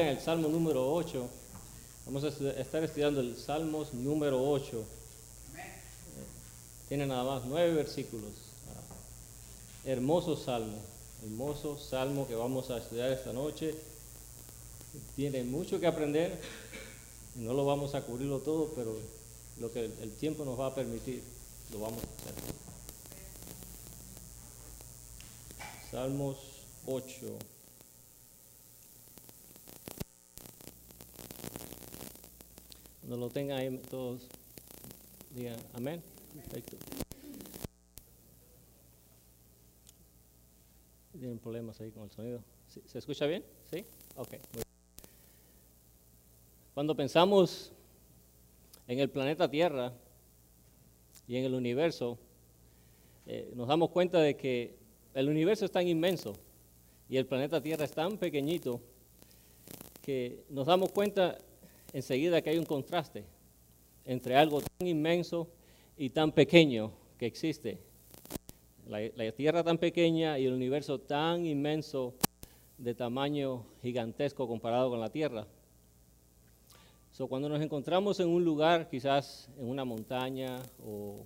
En el Salmo número 8. Vamos a estar estudiando el Salmos número 8. Eh, tiene nada más nueve versículos. Ah, hermoso salmo, hermoso salmo que vamos a estudiar esta noche. Tiene mucho que aprender. No lo vamos a cubrirlo todo, pero lo que el tiempo nos va a permitir, lo vamos a hacer. Salmos 8. Cuando lo tengan ahí todos, digan amén. Perfecto. ¿Tienen problemas ahí con el sonido? ¿Se escucha bien? ¿Sí? Ok. Cuando pensamos en el planeta Tierra y en el universo, eh, nos damos cuenta de que el universo es tan inmenso y el planeta Tierra es tan pequeñito que nos damos cuenta enseguida que hay un contraste entre algo tan inmenso y tan pequeño que existe. La, Tierra tan pequeña y el universo tan inmenso de tamaño gigantesco comparado con la Tierra. So, cuando nos encontramos en un lugar, quizás en una montaña o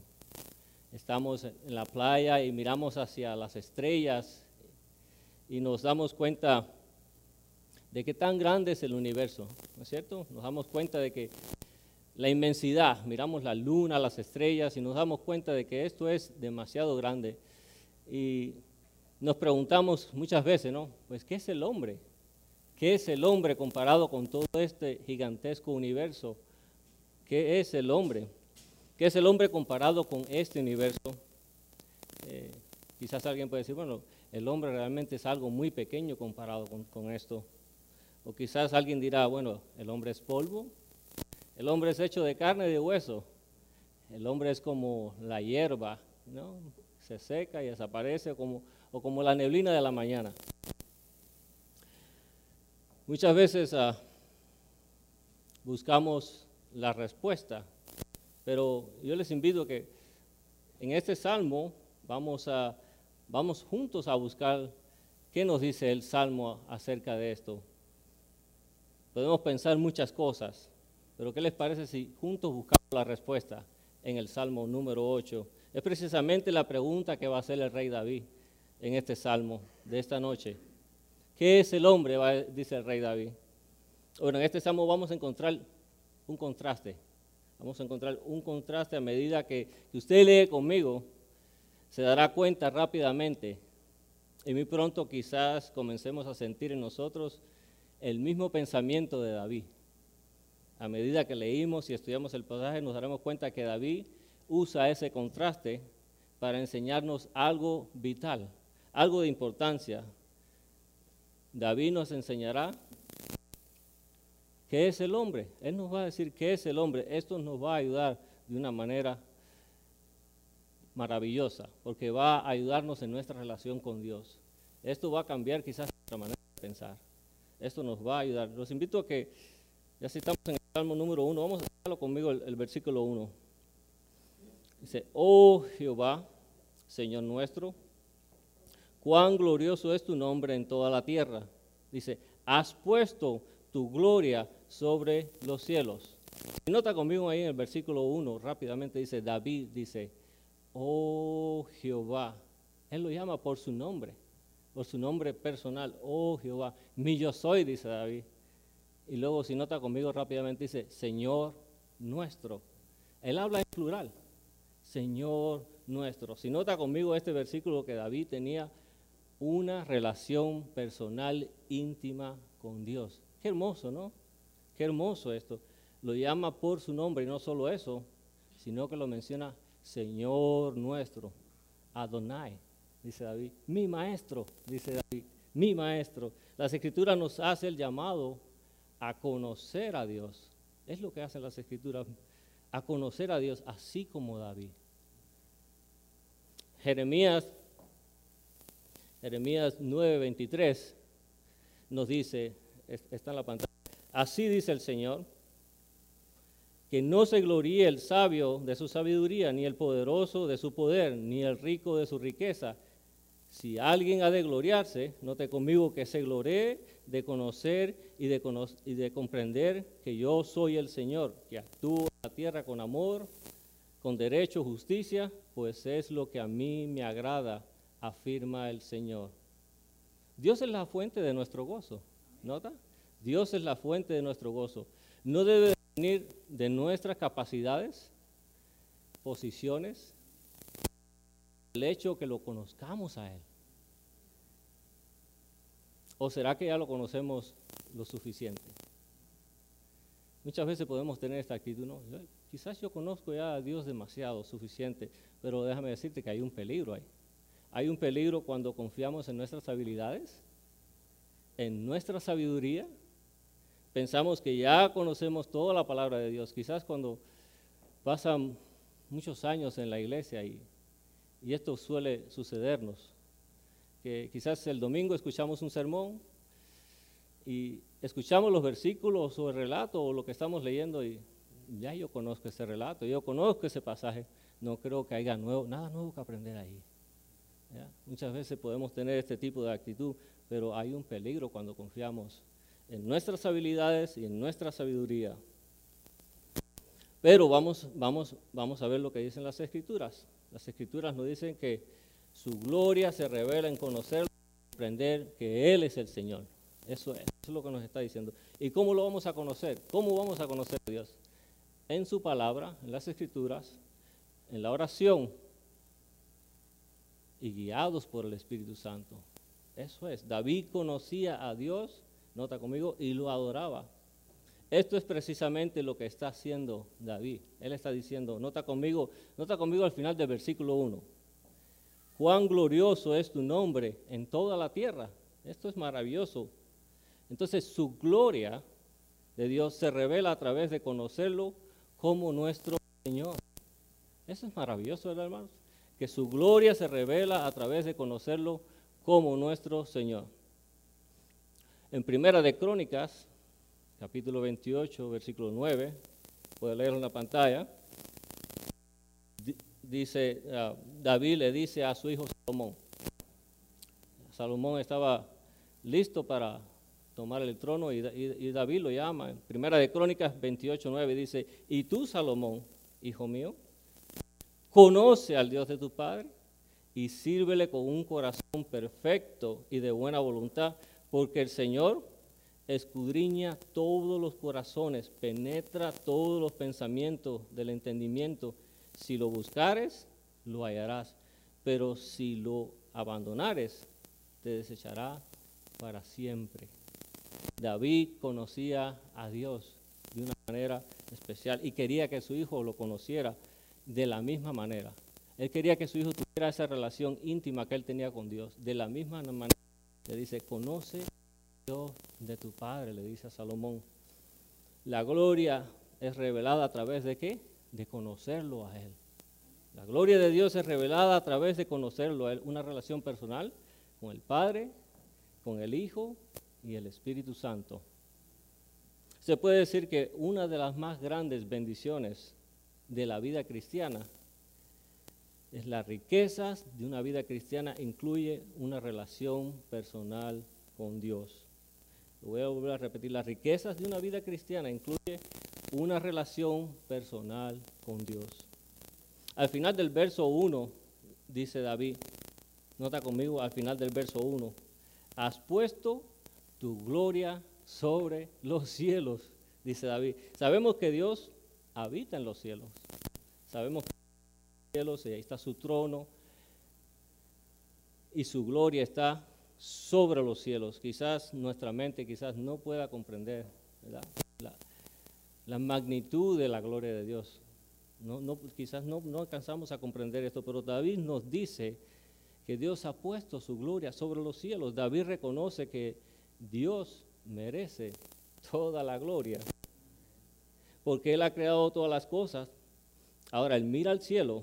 estamos en la playa y miramos hacia las estrellas y nos damos cuenta de qué tan grande es el universo, ¿no es cierto? Nos damos cuenta de que la inmensidad, miramos la luna, las estrellas y nos damos cuenta de que esto es demasiado grande. Y nos preguntamos muchas veces, ¿no? Pues, ¿qué es el hombre? ¿Qué es el hombre comparado con todo este gigantesco universo? ¿Qué es el hombre? ¿Qué es el hombre comparado con este universo? Eh, quizás alguien puede decir, bueno, el hombre realmente es algo muy pequeño comparado con, con esto. O quizás alguien dirá, bueno, el hombre es polvo, el hombre es hecho de carne y de hueso, el hombre es como la hierba, ¿no? Se seca y desaparece como, o como la neblina de la mañana. Muchas veces ah, buscamos la respuesta, pero yo les invito que en este salmo vamos, a, vamos juntos a buscar qué nos dice el salmo acerca de esto. Podemos pensar muchas cosas, pero ¿qué les parece si juntos buscamos la respuesta en el Salmo número 8? Es precisamente la pregunta que va a hacer el rey David en este Salmo de esta noche. ¿Qué es el hombre? dice el rey David. Bueno, en este Salmo vamos a encontrar un contraste. Vamos a encontrar un contraste a medida que, que usted lee conmigo, se dará cuenta rápidamente. Y muy pronto quizás comencemos a sentir en nosotros el mismo pensamiento de David. A medida que leímos y estudiamos el pasaje, nos daremos cuenta que David usa ese contraste para enseñarnos algo vital, algo de importancia. David nos enseñará qué es el hombre. Él nos va a decir qué es el hombre. Esto nos va a ayudar de una manera maravillosa, porque va a ayudarnos en nuestra relación con Dios. Esto va a cambiar quizás nuestra manera de pensar. Esto nos va a ayudar. Los invito a que, ya si estamos en el Salmo número uno, vamos a hacerlo conmigo el, versículo uno. Dice, oh Jehová, Señor nuestro, cuán glorioso es tu nombre en toda la tierra. Dice, has puesto tu gloria sobre los cielos. Y nota conmigo ahí en el versículo 1, rápidamente dice, David dice, oh Jehová. Él lo llama por su nombre por su nombre personal, oh Jehová, mi yo soy, dice David. Y luego si nota conmigo rápidamente dice, Señor nuestro. Él habla en plural, Señor nuestro. Si nota conmigo este versículo que David tenía una relación personal íntima con Dios. Qué hermoso, ¿no? Qué hermoso esto. Lo llama por su nombre y no solo eso, sino que lo menciona Señor nuestro, Adonai dice David. Mi maestro, dice David. Mi maestro. Las escrituras nos hace el llamado a conocer a Dios. Es lo que hacen las escrituras, a conocer a Dios, así como David. Jeremías, Jeremías 9:23 nos dice, está en la pantalla, así dice el Señor, que no se gloríe el sabio de su sabiduría, ni el poderoso de su poder, ni el rico de su riqueza, Si alguien ha de gloriarse, note conmigo que se gloree de conocer y de, y de comprender que yo soy el Señor, que actúo en la tierra con amor, con derecho, justicia, pues es lo que a mí me agrada, afirma el Señor. Dios es la fuente de nuestro gozo, ¿nota? Dios es la fuente de nuestro gozo. No debe venir de nuestras capacidades, posiciones, el hecho que lo conozcamos a Él. ¿O será que ya lo conocemos lo suficiente? Muchas veces podemos tener esta actitud, no, quizás yo conozco ya a Dios demasiado, suficiente, pero déjame decirte que hay un peligro ahí. Hay un peligro cuando confiamos en nuestras habilidades, en nuestra sabiduría. Pensamos que ya conocemos toda la palabra de Dios. Quizás cuando pasan muchos años en la iglesia y, y esto suele sucedernos, que quizás el domingo escuchamos un sermón y escuchamos los versículos o el relato o lo que estamos leyendo y ya yo conozco ese relato, yo conozco ese pasaje, no creo que haya nuevo, nada nuevo que aprender ahí. Muchas veces podemos tener este tipo de actitud, pero hay un peligro cuando confiamos en nuestras habilidades y en nuestra sabiduría. Pero vamos, vamos, vamos a ver lo que dicen las escrituras. Las escrituras nos dicen que su gloria se revela en conocer, comprender que Él es el Señor. Eso es, eso es lo que nos está diciendo. ¿Y cómo lo vamos a conocer? ¿Cómo vamos a conocer a Dios? En su palabra, en las escrituras, en la oración y guiados por el Espíritu Santo. Eso es, David conocía a Dios, nota conmigo, y lo adoraba. Esto es precisamente lo que está haciendo David. Él está diciendo, nota conmigo, nota conmigo al final del versículo 1. Cuán glorioso es tu nombre en toda la tierra. Esto es maravilloso. Entonces su gloria de Dios se revela a través de conocerlo como nuestro Señor. Eso es maravilloso, ¿verdad, hermanos? Que su gloria se revela a través de conocerlo como nuestro Señor. En Primera de Crónicas, capítulo 28, versículo 9, puede leerlo en la pantalla, dice, ah, David le dice a su hijo Salomón, Salomón estaba listo para tomar el trono y, y, David lo llama. En Primera de Crónicas 28, 9 dice, y tú Salomón, hijo mío, conoce al Dios de tu Padre y sírvele con un corazón perfecto y de buena voluntad, porque el Señor escudriña todos los corazones, penetra todos los pensamientos del entendimiento. Si lo buscares, lo hallarás, pero si lo abandonares, te desechará para siempre. David conocía a Dios de una manera especial y quería que su hijo lo conociera de la misma manera. Él quería que su hijo tuviera esa relación íntima que él tenía con Dios. De la misma manera, le dice, conoce Dios de tu Padre, le dice a Salomón. La gloria es revelada a través de qué? De conocerlo a Él. La gloria de Dios es revelada a través de conocerlo a Él. Una relación personal con el Padre, con el Hijo y el Espíritu Santo. Se puede decir que una de las más grandes bendiciones de la vida cristiana es las riquezas de una vida cristiana incluye una relación personal con Dios. Voy a volver a repetir, las riquezas de una vida cristiana incluye una relación personal con Dios. Al final del verso 1, dice David, nota conmigo al final del verso 1, has puesto tu gloria sobre los cielos, dice David. Sabemos que Dios habita en los cielos. Sabemos que cielos y ahí está su trono y su gloria está sobre los cielos. Quizás nuestra mente quizás no pueda comprender la, magnitud de la gloria de Dios. No, no, quizás no, no alcanzamos a comprender esto, pero David nos dice que Dios ha puesto su gloria sobre los cielos. David reconoce que Dios merece toda la gloria, porque Él ha creado todas las cosas. Ahora, Él mira al cielo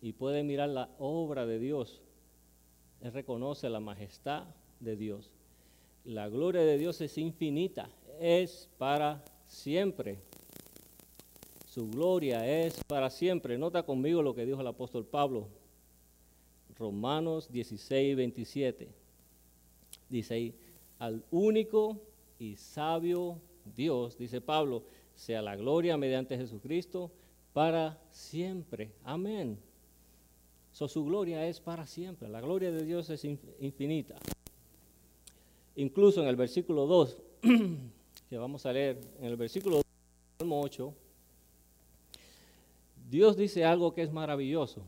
y puede mirar la obra de Dios, él reconoce la majestad de Dios. La gloria de Dios es infinita, es para siempre. Su gloria es para siempre. Nota conmigo lo que dijo el apóstol Pablo. Romanos 16, 27. Dice ahí, al único y sabio Dios, dice Pablo, sea la gloria mediante Jesucristo para siempre. Amén. So, su gloria es para siempre. La gloria de Dios es infinita. Incluso en el versículo 2, que vamos a leer, en el versículo 2, 8, Dios dice algo que es maravilloso.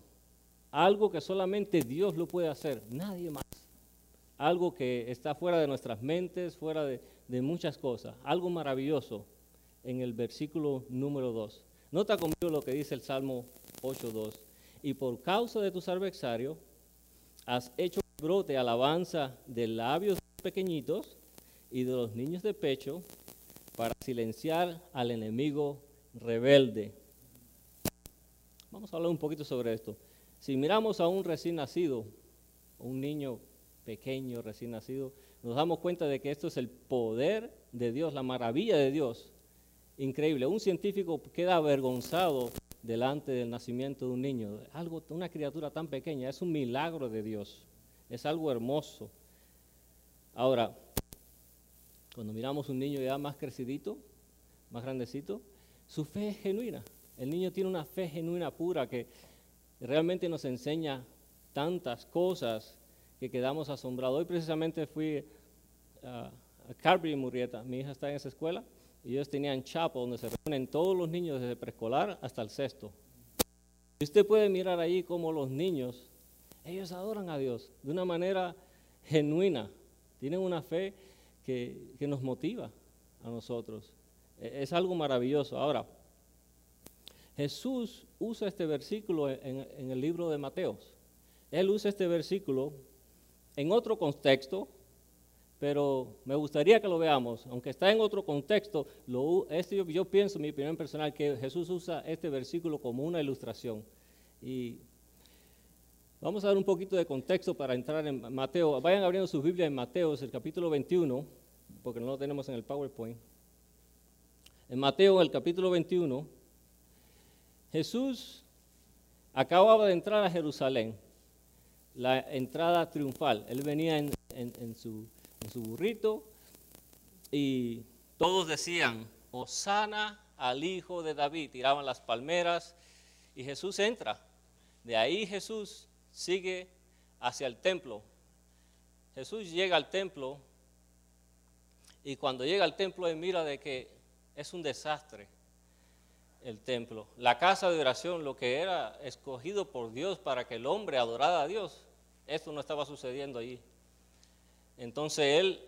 Algo que solamente Dios lo puede hacer, nadie más. Algo que está fuera de nuestras mentes, fuera de, de muchas cosas. Algo maravilloso en el versículo número 2. Nota conmigo lo que dice el Salmo 8.2. Y por causa de tus adversarios, has hecho brote alabanza de labios pequeñitos y de los niños de pecho para silenciar al enemigo rebelde. Vamos a hablar un poquito sobre esto. Si miramos a un recién nacido, un niño pequeño recién nacido, nos damos cuenta de que esto es el poder de Dios, la maravilla de Dios. Increíble. Un científico queda avergonzado delante del nacimiento de un niño. Algo, una criatura tan pequeña, es un milagro de Dios. Es algo hermoso. Ahora, cuando miramos un niño ya más crecidito, más grandecito, su fe es genuina. El niño tiene una fe genuina pura que realmente nos enseña tantas cosas que quedamos asombrados. Hoy precisamente fui a, Carby y Murrieta, mi hija está en esa escuela, y ellos tenían chapo donde se reúnen todos los niños desde preescolar hasta el sexto. Y usted puede mirar ahí como los niños, ellos adoran a Dios de una manera genuina, tienen una fe que, nos motiva a nosotros. E, es algo maravilloso. Ahora, Jesús usa este versículo en, en el libro de Mateos. Él usa este versículo en otro contexto, pero me gustaría que lo veamos, aunque está en otro contexto, lo, este yo, pienso, mi opinión personal, que Jesús usa este versículo como una ilustración. Y vamos a dar un poquito de contexto para entrar en Mateo. Vayan abriendo su Biblia en Mateo, el capítulo 21, porque no lo tenemos en el PowerPoint. En Mateo, el capítulo 21, Jesús acababa de entrar a Jerusalén la entrada triunfal. Él venía en, su, burrito y todos decían, Osana al hijo de David. Tiraban las palmeras y Jesús entra. De ahí Jesús sigue hacia el templo. Jesús llega al templo y cuando llega al templo él mira de que es un desastre el templo. La casa de oración, lo que era escogido por Dios para que el hombre adorara a Dios, esto no estaba sucediendo allí. Entonces él,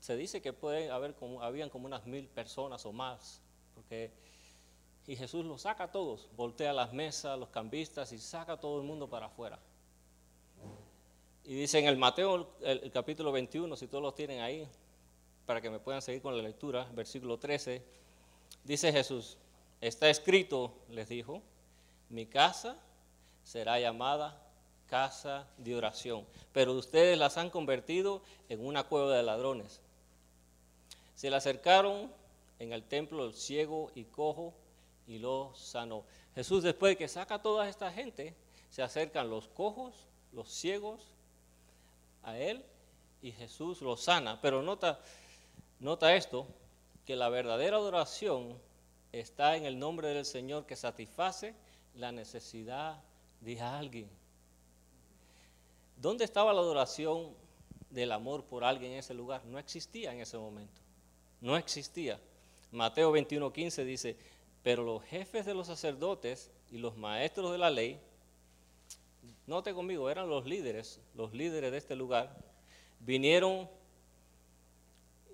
se dice que puede haber como, habían como unas mil personas o más, porque, y Jesús los saca a todos, voltea las mesas, los cambistas y saca a todo el mundo para afuera. Y dice en el Mateo, el, capítulo 21, si todos los tienen ahí, para que me puedan seguir con la lectura, versículo 13, dice Jesús, Está escrito, les dijo, mi casa será llamada casa de oración, pero ustedes las han convertido en una cueva de ladrones. Se le acercaron en el templo el ciego y cojo y lo sanó. Jesús después de que saca a toda esta gente, se acercan los cojos, los ciegos a él y Jesús los sana. Pero nota, nota esto, que la verdadera adoración está en el nombre del Señor que satisface la necesidad de alguien. ¿Dónde estaba la adoración del amor por alguien en ese lugar? No existía en ese momento. No existía. Mateo 21:15 dice, pero los jefes de los sacerdotes y los maestros de la ley, note conmigo, eran los líderes, los líderes de este lugar, vinieron,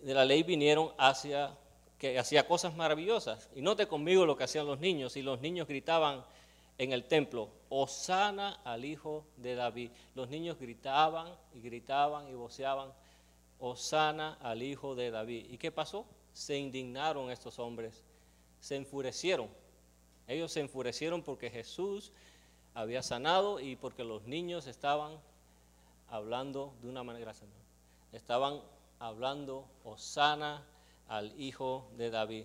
de la ley vinieron hacia que hacía cosas maravillosas. Y note conmigo lo que hacían los niños. Y los niños gritaban en el templo, Osana al hijo de David. Los niños gritaban y gritaban y voceaban, Osana al hijo de David. ¿Y qué pasó? Se indignaron estos hombres, se enfurecieron. Ellos se enfurecieron porque Jesús había sanado y porque los niños estaban hablando de una manera, estaban hablando Osana al Hijo de David.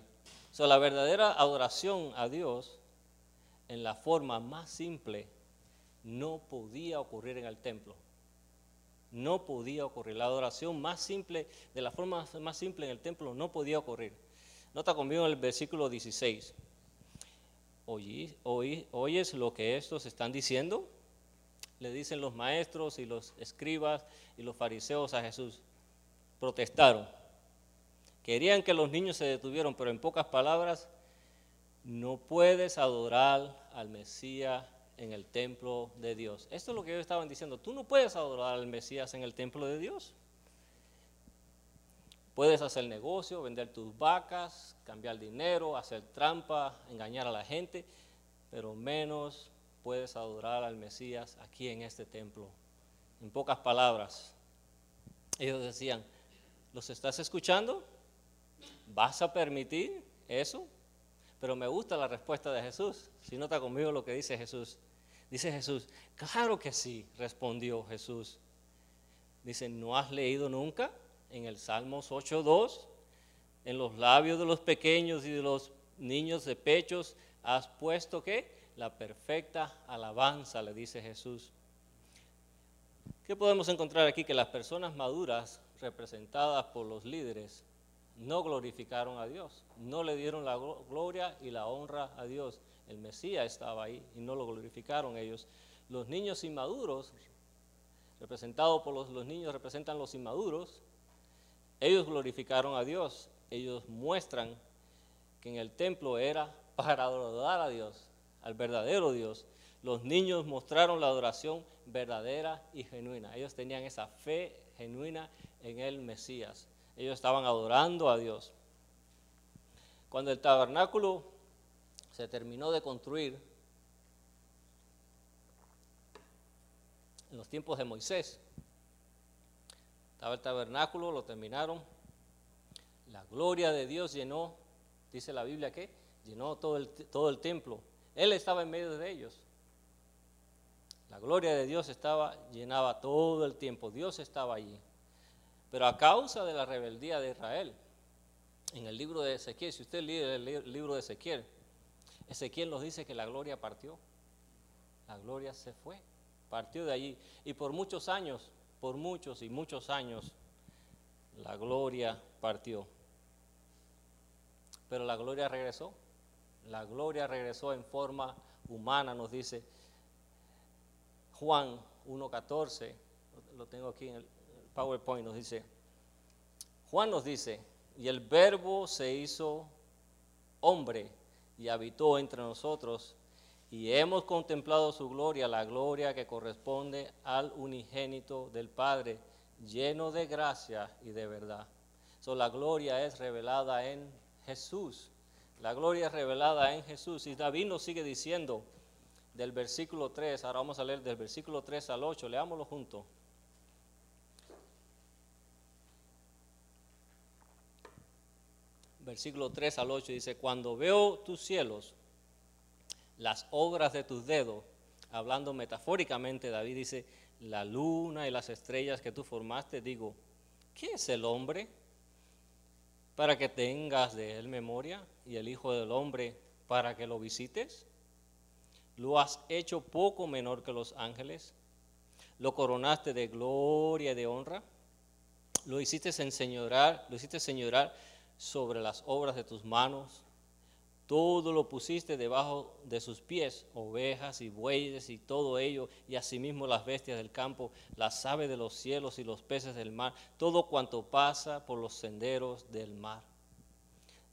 So, la verdadera adoración a Dios en la forma más simple no podía ocurrir en el templo. No podía ocurrir. La adoración más simple, de la forma más simple en el templo, no podía ocurrir. Nota conmigo el versículo 16. ¿Oyes lo que estos están diciendo? Le dicen los maestros y los escribas y los fariseos a Jesús. Protestaron. Querían que los niños se detuvieran, pero en pocas palabras, no puedes adorar al Mesías en el templo de Dios. Esto es lo que ellos estaban diciendo. Tú no puedes adorar al Mesías en el templo de Dios. Puedes hacer negocio, vender tus vacas, cambiar dinero, hacer trampa, engañar a la gente, pero menos puedes adorar al Mesías aquí en este templo. En pocas palabras, ellos decían, ¿los estás escuchando? ¿Vas a permitir eso? Pero me gusta la respuesta de Jesús. Si nota conmigo lo que dice Jesús. Dice Jesús, claro que sí, respondió Jesús. Dice, ¿no has leído nunca? en el Salmos 8.2, en los labios de los pequeños y de los niños de pechos, has puesto que la perfecta alabanza, le dice Jesús. ¿Qué podemos encontrar aquí? Que las personas maduras, representadas por los líderes, no glorificaron a Dios, no le dieron la gloria y la honra a Dios. El Mesías estaba ahí y no lo glorificaron ellos. Los niños inmaduros, representados por los, los niños, representan los inmaduros, ellos glorificaron a Dios, ellos muestran que en el templo era para adorar a Dios, al verdadero Dios. Los niños mostraron la adoración verdadera y genuina. Ellos tenían esa fe genuina en el Mesías. Ellos estaban adorando a Dios. Cuando el tabernáculo se terminó de construir, en los tiempos de Moisés, estaba el tabernáculo, lo terminaron. La gloria de Dios llenó, dice la Biblia que llenó todo el, todo el templo. Él estaba en medio de ellos. La gloria de Dios estaba, llenaba todo el tiempo. Dios estaba allí. Pero a causa de la rebeldía de Israel, en el libro de Ezequiel, si usted lee el libro de Ezequiel, Ezequiel nos dice que la gloria partió. La gloria se fue, partió de allí. Y por muchos años por muchos y muchos años la gloria partió. Pero la gloria regresó. La gloria regresó en forma humana, nos dice Juan 1.14, lo tengo aquí en el PowerPoint, nos dice, Juan nos dice, y el verbo se hizo hombre y habitó entre nosotros y hemos contemplado su gloria, la gloria que corresponde al unigénito del Padre, lleno de gracia y de verdad. So, la gloria es revelada en Jesús. La gloria es revelada en Jesús. Y David nos sigue diciendo del versículo 3, ahora vamos a leer del versículo 3 al 8, leámoslo juntos. Versículo 3 al 8 dice, cuando veo tus cielos, las obras de tus dedos, hablando metafóricamente, David dice, la luna y las estrellas que tú formaste, digo, ¿qué es el hombre? Para que tengas de él memoria y el Hijo del Hombre para que lo visites. Lo has hecho poco menor que los ángeles. Lo coronaste de gloria y de honra. Lo hiciste enseñorar, lo hiciste señorar sobre las obras de tus manos todo lo pusiste debajo de sus pies, ovejas y bueyes y todo ello, y asimismo las bestias del campo, las aves de los cielos y los peces del mar, todo cuanto pasa por los senderos del mar.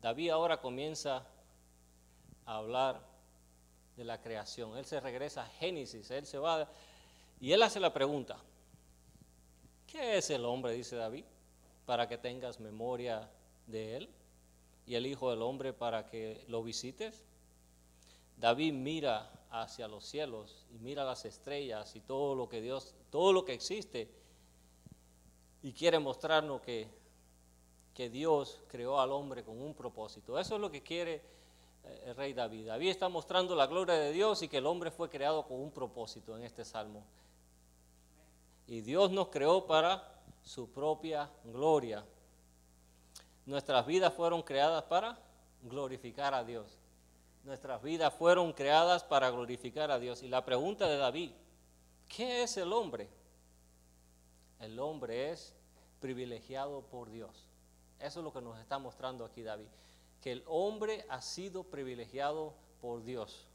David ahora comienza a hablar de la creación. Él se regresa a Génesis, él se va y él hace la pregunta, ¿qué es el hombre? dice David, para que tengas memoria de él y el Hijo del Hombre para que lo visites? David mira hacia los cielos y mira las estrellas y todo lo que Dios, todo lo que existe y quiere mostrarnos que, que Dios creó al hombre con un propósito. Eso es lo que quiere eh, el rey David. David está mostrando la gloria de Dios y que el hombre fue creado con un propósito en este salmo. Y Dios nos creó para su propia gloria. Nuestras vidas fueron creadas para glorificar a Dios. Nuestras vidas fueron creadas para glorificar a Dios. Y la pregunta de David ¿Qué es el hombre? El hombre es privilegiado por Dios. Eso es lo que nos está mostrando aquí David. Que el hombre ha sido privilegiado por Dios.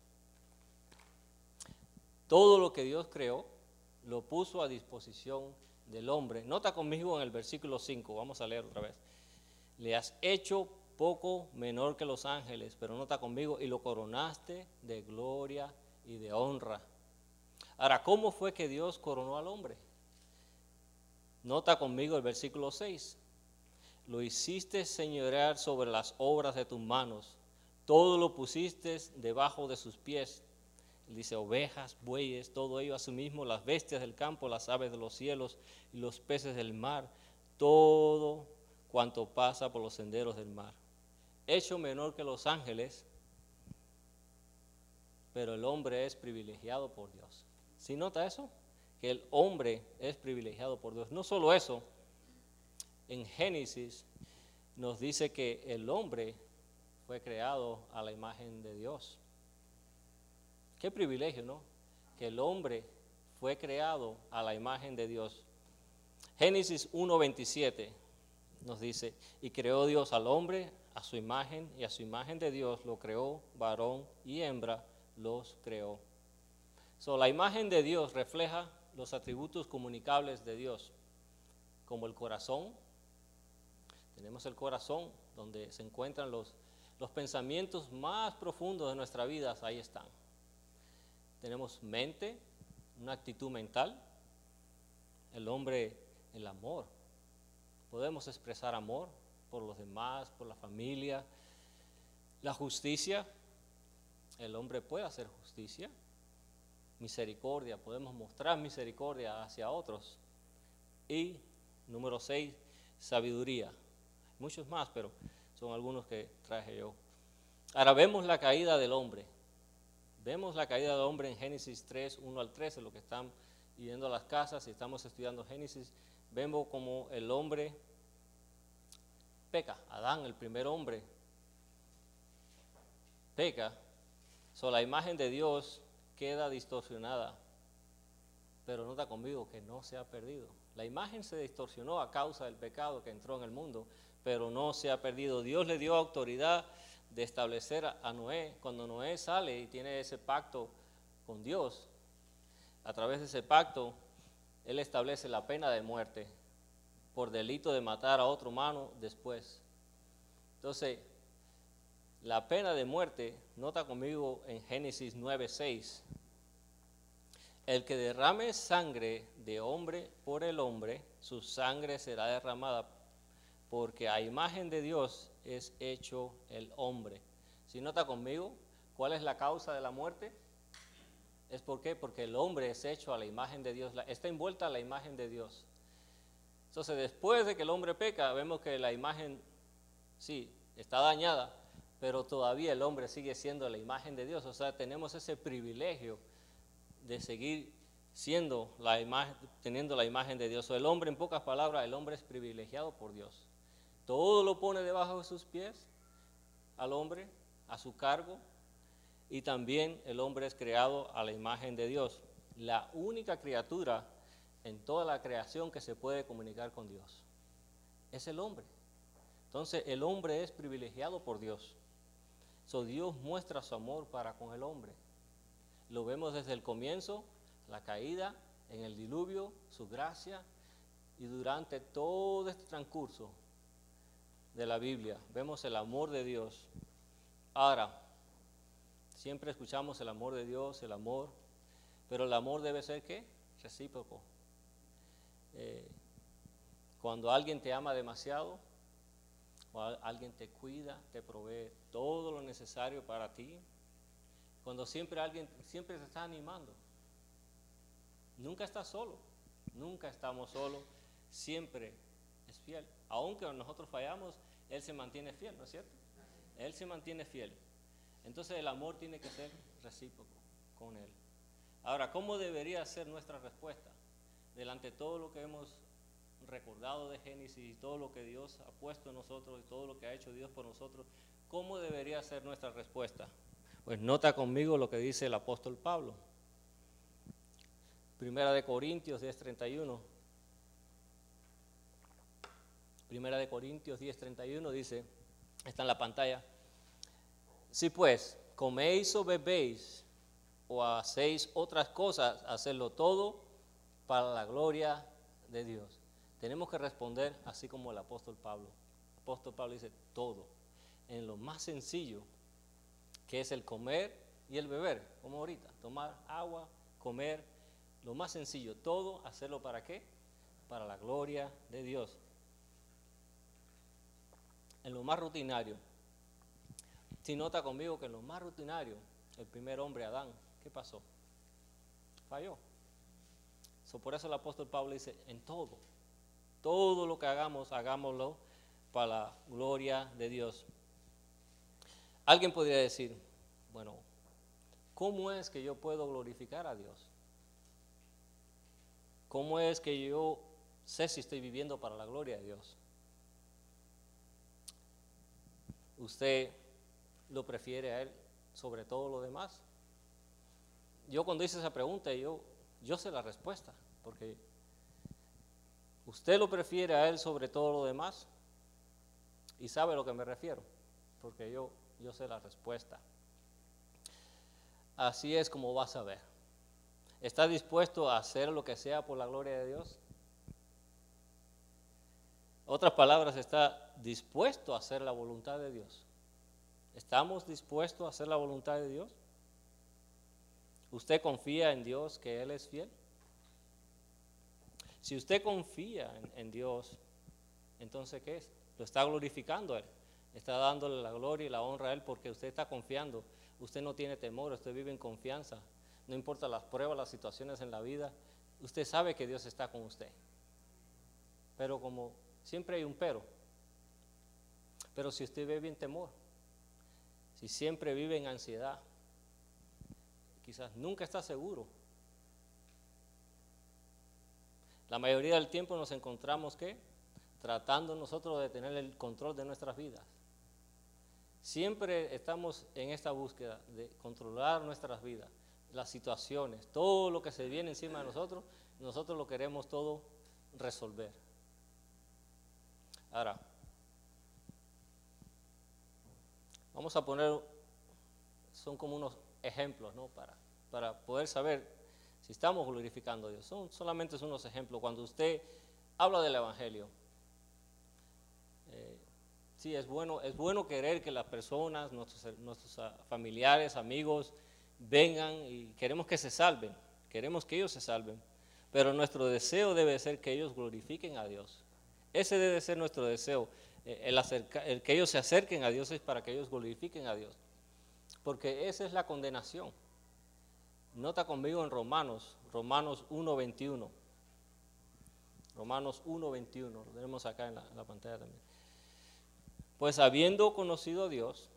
Todo lo que Dios creó lo puso a disposición del hombre. Nota conmigo en el versículo 5, vamos a leer otra vez. Le has hecho poco menor que los ángeles, pero nota conmigo, y lo coronaste de gloria y de honra. Ahora, ¿cómo fue que Dios coronó al hombre? Nota conmigo el versículo 6. Lo hiciste señorear sobre las obras de tus manos, todo lo pusiste debajo de sus pies. Dice ovejas, bueyes, todo ello a sí mismo, las bestias del campo, las aves de los cielos y los peces del mar, todo cuanto pasa por los senderos del mar. Hecho menor que los ángeles, pero el hombre es privilegiado por Dios. ¿Sí nota eso? Que el hombre es privilegiado por Dios. No solo eso, en Génesis nos dice que el hombre fue creado a la imagen de Dios. Qué privilegio, ¿no? Que el hombre fue creado a la imagen de Dios. Génesis 1.27 nos dice, y creó Dios al hombre a su imagen, y a su imagen de Dios lo creó, varón y hembra los creó. So, la imagen de Dios refleja los atributos comunicables de Dios, como el corazón. Tenemos el corazón donde se encuentran los, los pensamientos más profundos de nuestra vida, ahí están. Tenemos mente, una actitud mental. El hombre, el amor. Podemos expresar amor por los demás, por la familia. La justicia, el hombre puede hacer justicia misericordia, podemos mostrar misericordia hacia otros. Y número seis, sabiduría. Muchos más, pero son algunos que traje yo. Ahora vemos la caída del hombre. Vemos la caída del hombre en Génesis 3, 1 al 13, lo que están yendo a las casas y estamos estudiando Génesis. Vemos como el hombre peca. Adán, el primer hombre, peca. So, la imagen de Dios queda distorsionada. Pero nota conmigo que no se ha perdido. La imagen se distorsionó a causa del pecado que entró en el mundo, pero no se ha perdido. Dios le dio autoridad de establecer a Noé. Cuando Noé sale y tiene ese pacto con Dios, a través de ese pacto, Él establece la pena de muerte por delito de matar a otro humano después. Entonces, la pena de muerte, nota conmigo en Génesis 9:6, el que derrame sangre de hombre por el hombre, su sangre será derramada, porque a imagen de Dios es hecho el hombre. Si nota conmigo, ¿cuál es la causa de la muerte? ¿Es por qué? Porque el hombre es hecho a la imagen de Dios, está envuelta a la imagen de Dios. Entonces, después de que el hombre peca, vemos que la imagen, sí, está dañada, pero todavía el hombre sigue siendo la imagen de Dios. O sea, tenemos ese privilegio de seguir siendo la imagen, teniendo la imagen de Dios. O el hombre, en pocas palabras, el hombre es privilegiado por Dios. Todo lo pone debajo de sus pies al hombre, a su cargo, y también el hombre es creado a la imagen de Dios. La única criatura en toda la creación que se puede comunicar con Dios es el hombre. Entonces el hombre es privilegiado por Dios. So, Dios muestra su amor para con el hombre. Lo vemos desde el comienzo, la caída, en el diluvio, su gracia, y durante todo este transcurso de la Biblia vemos el amor de Dios. Ahora, siempre escuchamos el amor de Dios, el amor, pero el amor debe ser qué? Recíproco. Eh, cuando alguien te ama demasiado, o alguien te cuida, te provee todo lo necesario para ti. Cuando siempre alguien siempre te está animando. Nunca estás solo, nunca estamos solos, siempre es fiel. Aunque nosotros fallamos, Él se mantiene fiel, ¿no es cierto? Él se mantiene fiel. Entonces el amor tiene que ser recíproco con Él. Ahora, ¿cómo debería ser nuestra respuesta delante de todo lo que hemos recordado de Génesis y todo lo que Dios ha puesto en nosotros y todo lo que ha hecho Dios por nosotros, ¿cómo debería ser nuestra respuesta? Pues nota conmigo lo que dice el apóstol Pablo. Primera de Corintios 10:31. Primera de Corintios 10:31 dice, está en la pantalla. Si pues coméis o bebéis o hacéis otras cosas, hacedlo todo para la gloria de Dios. Tenemos que responder así como el apóstol Pablo. El apóstol Pablo dice todo, en lo más sencillo, que es el comer y el beber, como ahorita, tomar agua, comer, lo más sencillo, todo hacerlo para qué? Para la gloria de Dios. En lo más rutinario, si nota conmigo que en lo más rutinario, el primer hombre, Adán, ¿qué pasó? Falló. por eso el apóstol Pablo dice, en todo, todo lo que hagamos, hagámoslo para la gloria de Dios. Alguien podría decir, bueno, ¿cómo es que yo puedo glorificar a Dios? ¿Cómo es que yo sé si estoy viviendo para la gloria de Dios? ¿Usted lo prefiere a Él sobre todo lo demás? Yo cuando hice esa pregunta, yo, yo sé la respuesta, porque usted lo prefiere a Él sobre todo lo demás y sabe a lo que me refiero, porque yo, yo sé la respuesta. Así es como vas a ver. ¿Está dispuesto a hacer lo que sea por la gloria de Dios? Otras palabras, ¿está dispuesto a hacer la voluntad de Dios? ¿Estamos dispuestos a hacer la voluntad de Dios? ¿Usted confía en Dios que Él es fiel? Si usted confía en, Dios, entonces ¿qué es? Lo está glorificando a Él. Está dándole la gloria y la honra a Él porque usted está confiando. Usted no tiene temor, usted vive en confianza. No importa las pruebas, las situaciones en la vida, usted sabe que Dios está con usted. Pero como siempre hay un pero. Pero si usted vive en temor, si siempre vive en ansiedad, quizás nunca está seguro. La mayoría del tiempo nos encontramos que tratando nosotros de tener el control de nuestras vidas. Siempre estamos en esta búsqueda de controlar nuestras vidas, las situaciones, todo lo que se viene encima de nosotros, nosotros lo queremos todo resolver. Ahora, Vamos a poner, son como unos ejemplos, ¿no? Para, para poder saber si estamos glorificando a Dios. Son solamente unos ejemplos. Cuando usted habla del Evangelio, eh, sí, es bueno, es bueno querer que las personas, nuestros, nuestros ah, familiares, amigos, vengan y queremos que se salven, queremos que ellos se salven, pero nuestro deseo debe ser que ellos glorifiquen a Dios. Ese debe ser nuestro deseo. Eh, el, que ellos se acerquen a Dios es para que ellos glorifiquen a Dios. Porque esa es la condenación. Nota conmigo en Romanos, Romanos 1.21. Romanos 1.21, lo tenemos acá en la, en la pantalla también. Pues habiendo conocido a Dios,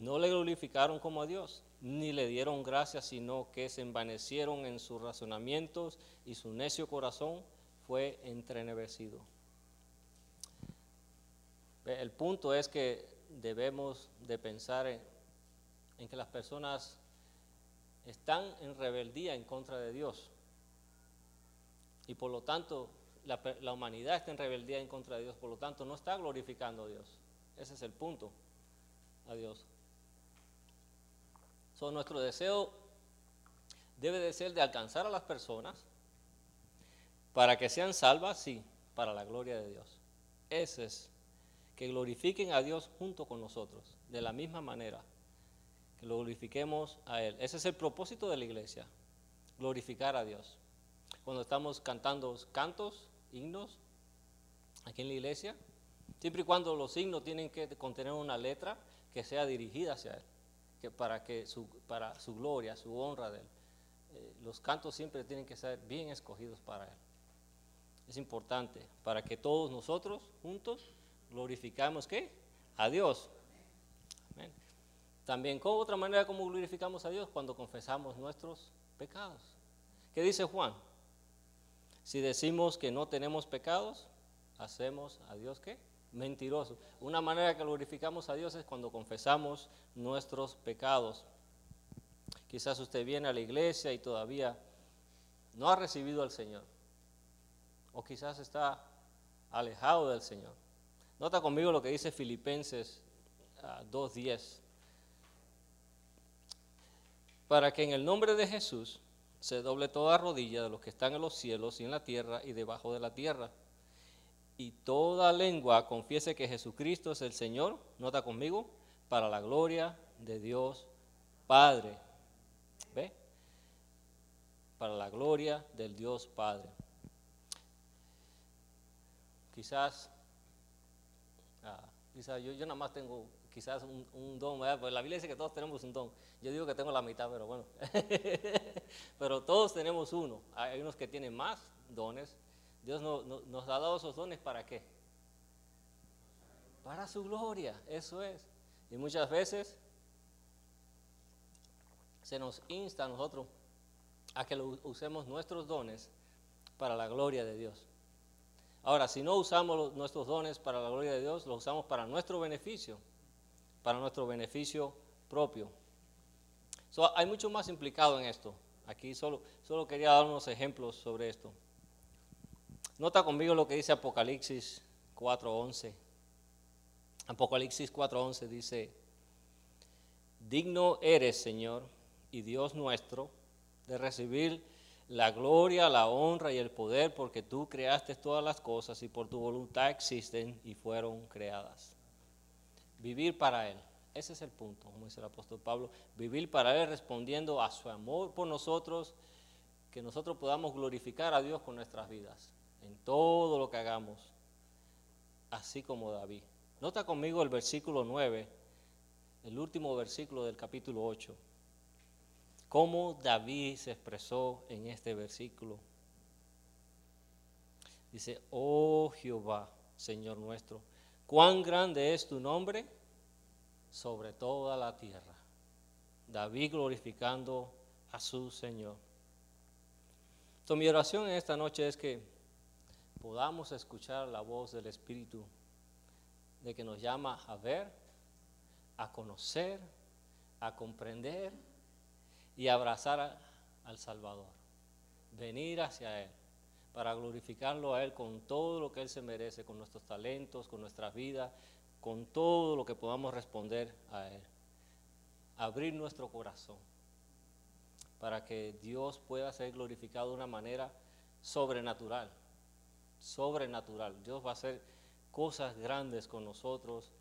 no le glorificaron como a Dios, ni le dieron gracias, sino que se envanecieron en sus razonamientos y su necio corazón fue entrenevecido. El punto es que debemos de pensar en, que las personas están en rebeldía en contra de Dios. Y por lo tanto, la, humanidad está en rebeldía en contra de Dios, por lo tanto no está glorificando a Dios. Ese es el punto, a Dios. nuestro deseo debe de ser de alcanzar a las personas para que sean salvas, sí, para la gloria de Dios. Ese es que glorifiquen a Dios junto con nosotros, de la misma manera, que lo glorifiquemos a Él. Ese es el propósito de la iglesia, glorificar a Dios. Cuando estamos cantando cantos, himnos, aquí en la iglesia, siempre y cuando los himnos tienen que contener una letra que sea dirigida hacia Él, que para, que su, para su gloria, su honra de Él. Eh, los cantos siempre tienen que ser bien escogidos para Él. Es importante para que todos nosotros juntos glorificamos qué? A Dios. También, ¿cómo otra manera como glorificamos a Dios? Cuando confesamos nuestros pecados. ¿Qué dice Juan? Si decimos que no tenemos pecados, hacemos a Dios qué? Mentiroso. Una manera que glorificamos a Dios es cuando confesamos nuestros pecados. Quizás usted viene a la iglesia y todavía no ha recibido al Señor, o quizás está alejado del Señor. Nota conmigo lo que dice Filipenses 2.10. Ah, Para que en el nombre de Jesús se doble toda rodilla de los que están en los cielos y en la tierra y debajo de la tierra. Y toda lengua confiese que Jesucristo es el Señor, nota conmigo, para la gloria de Dios Padre. ¿Ve? Para la gloria del Dios Padre. Quizás, ah, quizás yo, yo nada más tengo quizás un, don, pues la Biblia dice que todos tenemos un don. Yo digo que tengo la mitad, pero bueno. pero todos tenemos uno. Hay unos que tienen más dones. Dios nos ha dado esos dones para qué? Para su gloria, eso es. Y muchas veces se nos insta a nosotros a que usemos nuestros dones para la gloria de Dios. Ahora, si no usamos nuestros dones para la gloria de Dios, los usamos para nuestro beneficio para nuestro beneficio propio. hay mucho más implicado en esto. Aquí solo, solo quería dar unos ejemplos sobre esto. Nota conmigo lo que dice Apocalipsis 4.11. Apocalipsis 4.11 dice, digno eres, Señor, y Dios nuestro, de recibir la gloria, la honra y el poder, porque tú creaste todas las cosas y por tu voluntad existen y fueron creadas vivir para Él. Ese es el punto, como dice el apóstol Pablo, vivir para Él respondiendo a su amor por nosotros, que nosotros podamos glorificar a Dios con nuestras vidas, en todo lo que hagamos, así como David. Nota conmigo el versículo 9, el último versículo del capítulo 8, cómo David se expresó en este versículo. Dice, oh Jehová, Señor nuestro, cuán grande es tu nombre sobre toda la tierra. David glorificando a su Señor. Entonces, mi oración en esta noche es que podamos escuchar la voz del Espíritu de que nos llama a ver, a conocer, a comprender y abrazar al Salvador. Venir hacia Él para glorificarlo a Él con todo lo que Él se merece, con nuestros talentos, con nuestras vidas, con todo lo que podamos responder a Él. Abrir nuestro corazón para que Dios pueda ser glorificado de una manera sobrenatural, sobrenatural. Dios va a hacer cosas grandes con nosotros,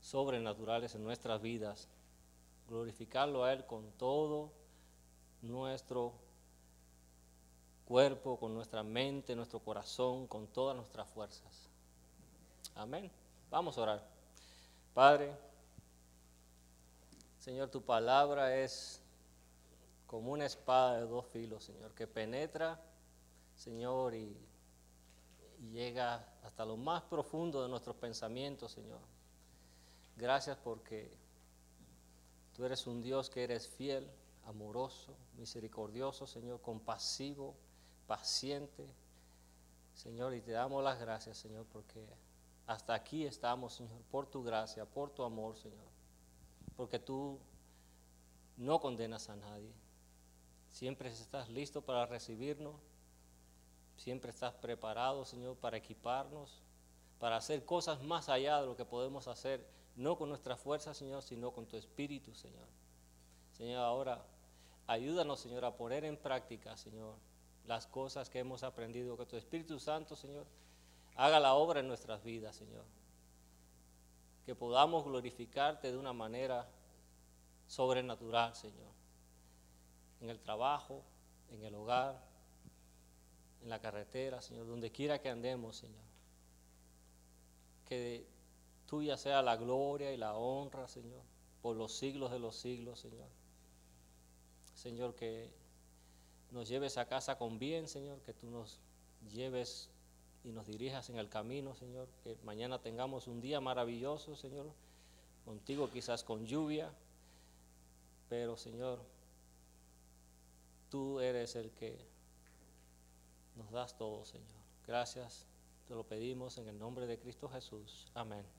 sobrenaturales en nuestras vidas. Glorificarlo a Él con todo nuestro cuerpo, con nuestra mente, nuestro corazón, con todas nuestras fuerzas. Amén. Vamos a orar. Padre, Señor, tu palabra es como una espada de dos filos, Señor, que penetra, Señor, y, llega hasta lo más profundo de nuestros pensamientos, Señor. Gracias porque tú eres un Dios que eres fiel, amoroso, misericordioso, Señor, compasivo paciente, Señor, y te damos las gracias, Señor, porque hasta aquí estamos, Señor, por tu gracia, por tu amor, Señor, porque tú no condenas a nadie. Siempre estás listo para recibirnos, siempre estás preparado, Señor, para equiparnos, para hacer cosas más allá de lo que podemos hacer, no con nuestra fuerza, Señor, sino con tu espíritu, Señor. Señor, ahora ayúdanos, Señor, a poner en práctica, Señor, las cosas que hemos aprendido. Que tu Espíritu Santo, Señor, haga la obra en nuestras vidas, Señor. Que podamos glorificarte de una manera sobrenatural, Señor. En el trabajo, en el hogar, en la carretera, Señor, donde quiera que andemos, Señor. Que tuya sea la gloria y la honra, Señor, por los siglos de los siglos, Señor. Señor, que nos lleves a casa con bien, Señor, que tú nos lleves y nos dirijas en el camino, Señor, que mañana tengamos un día maravilloso, Señor, contigo quizás con lluvia, pero Señor, tú eres el que nos das todo, Señor. Gracias, te lo pedimos en el nombre de Cristo Jesús. Amén.